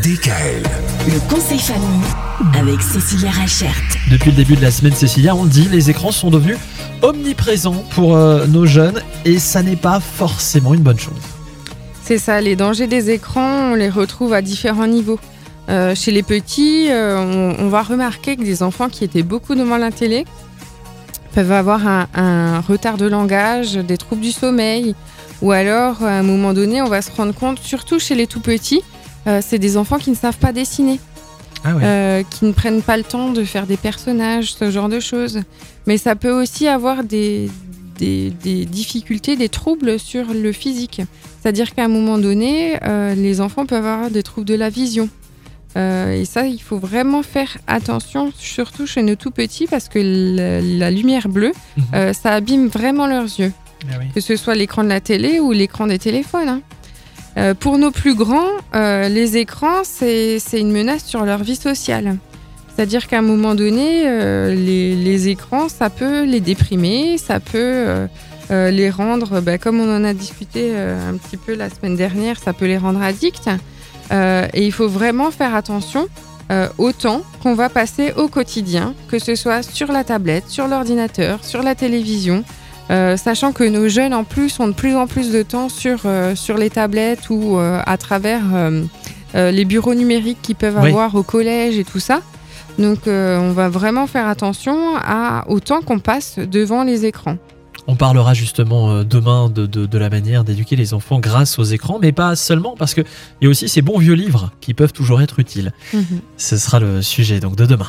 DKL. Le conseil famille avec Cécilia Rachert. Depuis le début de la semaine, Cécilia, on le dit, les écrans sont devenus omniprésents pour euh, nos jeunes et ça n'est pas forcément une bonne chose. C'est ça, les dangers des écrans, on les retrouve à différents niveaux. Euh, chez les petits, euh, on, on va remarquer que des enfants qui étaient beaucoup devant la télé peuvent avoir un, un retard de langage, des troubles du sommeil, ou alors à un moment donné, on va se rendre compte, surtout chez les tout petits, euh, c'est des enfants qui ne savent pas dessiner. Ah ouais. euh, qui ne prennent pas le temps de faire des personnages, ce genre de choses. Mais ça peut aussi avoir des, des, des difficultés, des troubles sur le physique. C'est-à-dire qu'à un moment donné, euh, les enfants peuvent avoir des troubles de la vision. Euh, et ça, il faut vraiment faire attention, surtout chez nos tout petits, parce que la, la lumière bleue, Mhm. ça abîme vraiment leurs yeux Ah oui. que ce soit l'écran de la télé ou l'écran des téléphones. hein. Euh, pour nos plus grands, euh, les écrans, c'est une menace sur leur vie sociale. C'est-à-dire qu'à un moment donné, euh, les, écrans, ça peut les déprimer, ça peut les rendre, bah, comme on en a discuté un petit peu la semaine dernière, ça peut les rendre addicts. Et il faut vraiment faire attention au temps qu'on va passer au quotidien, que ce soit sur la tablette, sur l'ordinateur, sur la télévision. Euh, sachant que nos jeunes en plus ont de plus en plus de temps sur, euh, sur les tablettes ou euh, à travers les bureaux numériques qu'ils peuvent Oui. avoir au collège et tout ça. Donc on va vraiment faire attention à, au temps qu'on passe devant les écrans. On parlera justement demain de, de- de la manière d'éduquer les enfants grâce aux écrans, mais pas seulement, parce qu'il y a aussi ces bons vieux livres qui peuvent toujours être utiles. Ce sera le sujet donc de demain.